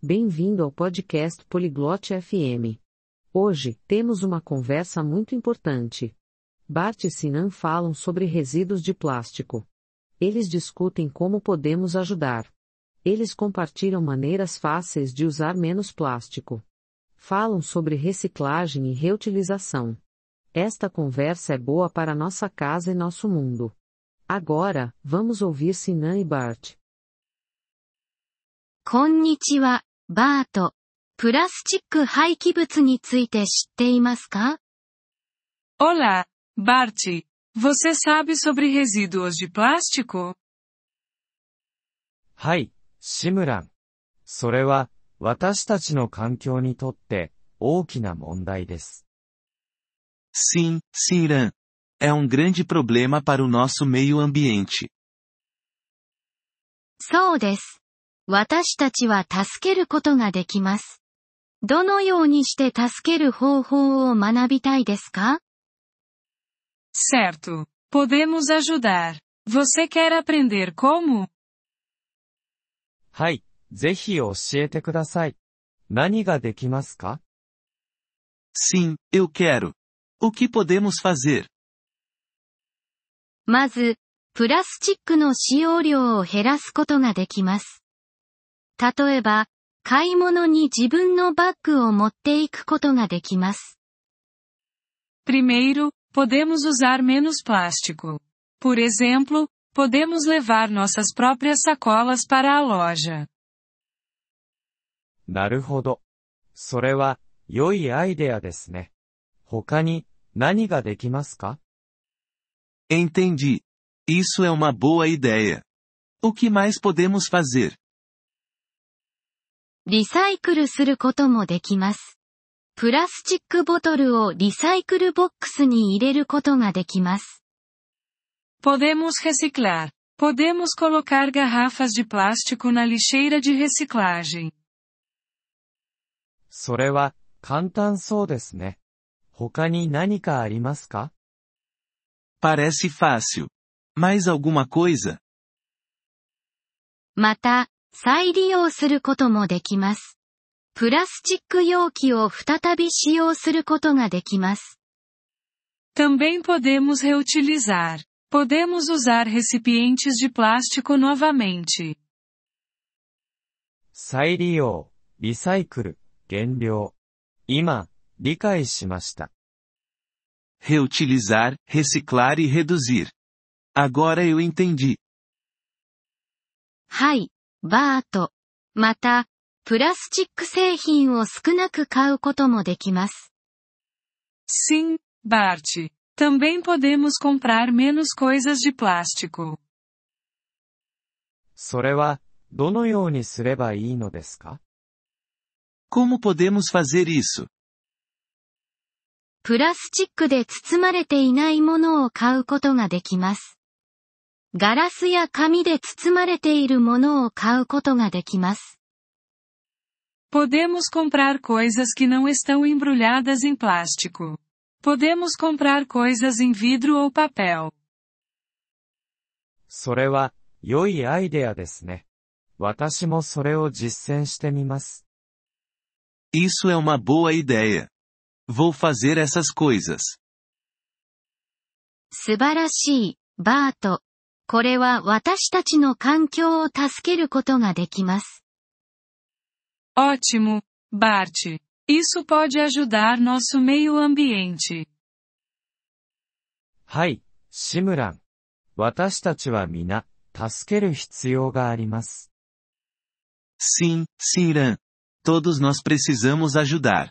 Bem-vindo ao podcast Poliglote FM. Hoje, temos uma conversa muito importante. Bart e Sinan falam sobre resíduos de plástico. Eles discutem como podemos ajudar. Eles compartilham maneiras fáceis de usar menos plástico. Falam sobre reciclagem e reutilização. Esta conversa é boa para nossa casa e nosso mundo. Agora, vamos ouvir Sinan e Bart. こんにちは、 バート。プラスチック廃棄物について知っていますか Olá, Bart. Você sabe sobre resíduos de plástico? はい、シムラン。それは、私たちの環境にとって、大きな問題です。Sim, Simran. É um grande problema para o nosso meio ambiente. そうです。私たちは助けることができます。どのようにして助ける方法を学びたいですか？Certo. Podemos ajudar. Você quer aprender como? はい、ぜひ教えてください。何ができますか？Sim, eu quero. O que podemos fazer? まず、プラスチックの使用量を減らすことができます。例えば、買い物に自分のバッグを持っていくことができます。 Primeiro, podemos usar menos plástico. Por exemplo, podemos levar nossas próprias sacolas para a loja. なるほど。それは、良いアイデアですね。他に、何ができますか Entendi. Isso é uma boa ideia. O que mais podemos fazer? リサイクルすることもできます。プラスチックボトルをリサイクルボックスに入れることができます。Podemos reciclar. Podemos colocar garrafas de plástico na lixeira de reciclagem. それは、簡単そうですね。他に何かありますか Parece fácil. Mais alguma coisa? また、再利用することもできます。プラスチック容器を再び使用することができます。 Também podemos reutilizar. Podemos usar recipientes de plástico novamente. 再利用、リサイクル、減量。今、理解しました。 Reutilizar, reciclar e reduzir. Agora eu entendi. はい、 バート。また、プラスチック製品を少なく買うこともできます。Sim, Bart. Também podemos comprar menos coisas de plástico. それは、どのようにすればいいのですか？Como podemos fazer isso? プラスチックで包まれていないものを買うことができます。ガラスや紙で包まれているものを買うことができます。 Podemos comprar coisas que não estão embrulhadas em plástico. Podemos comprar coisas em vidro ou papel. それは、良いアイデアですね。私もそれを実践してみます。 Isso é uma boa ideia. Vou fazer essas coisas. 素晴らしい、バート。 これは私たちの環境を助けることができます。Ótimo, Bart. Isso pode ajudar nosso meio ambiente. はい、シムラン。私たちは皆、助ける必要があります。Sim, Simran. Todos nós precisamos ajudar.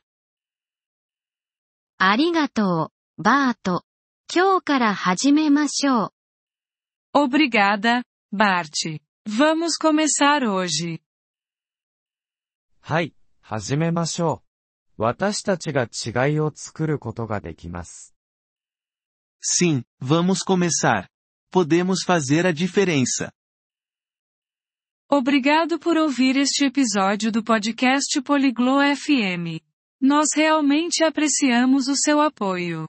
ありがとう、バート。今日から始めましょう。Obrigada, Bart. Vamos começar hoje. はい、始めましょう。私たちが違いを作ることができます。 Sim, vamos começar. Podemos fazer a diferença. Obrigado por ouvir este episódio do podcast Poliglo FM. Nós realmente apreciamos o seu apoio.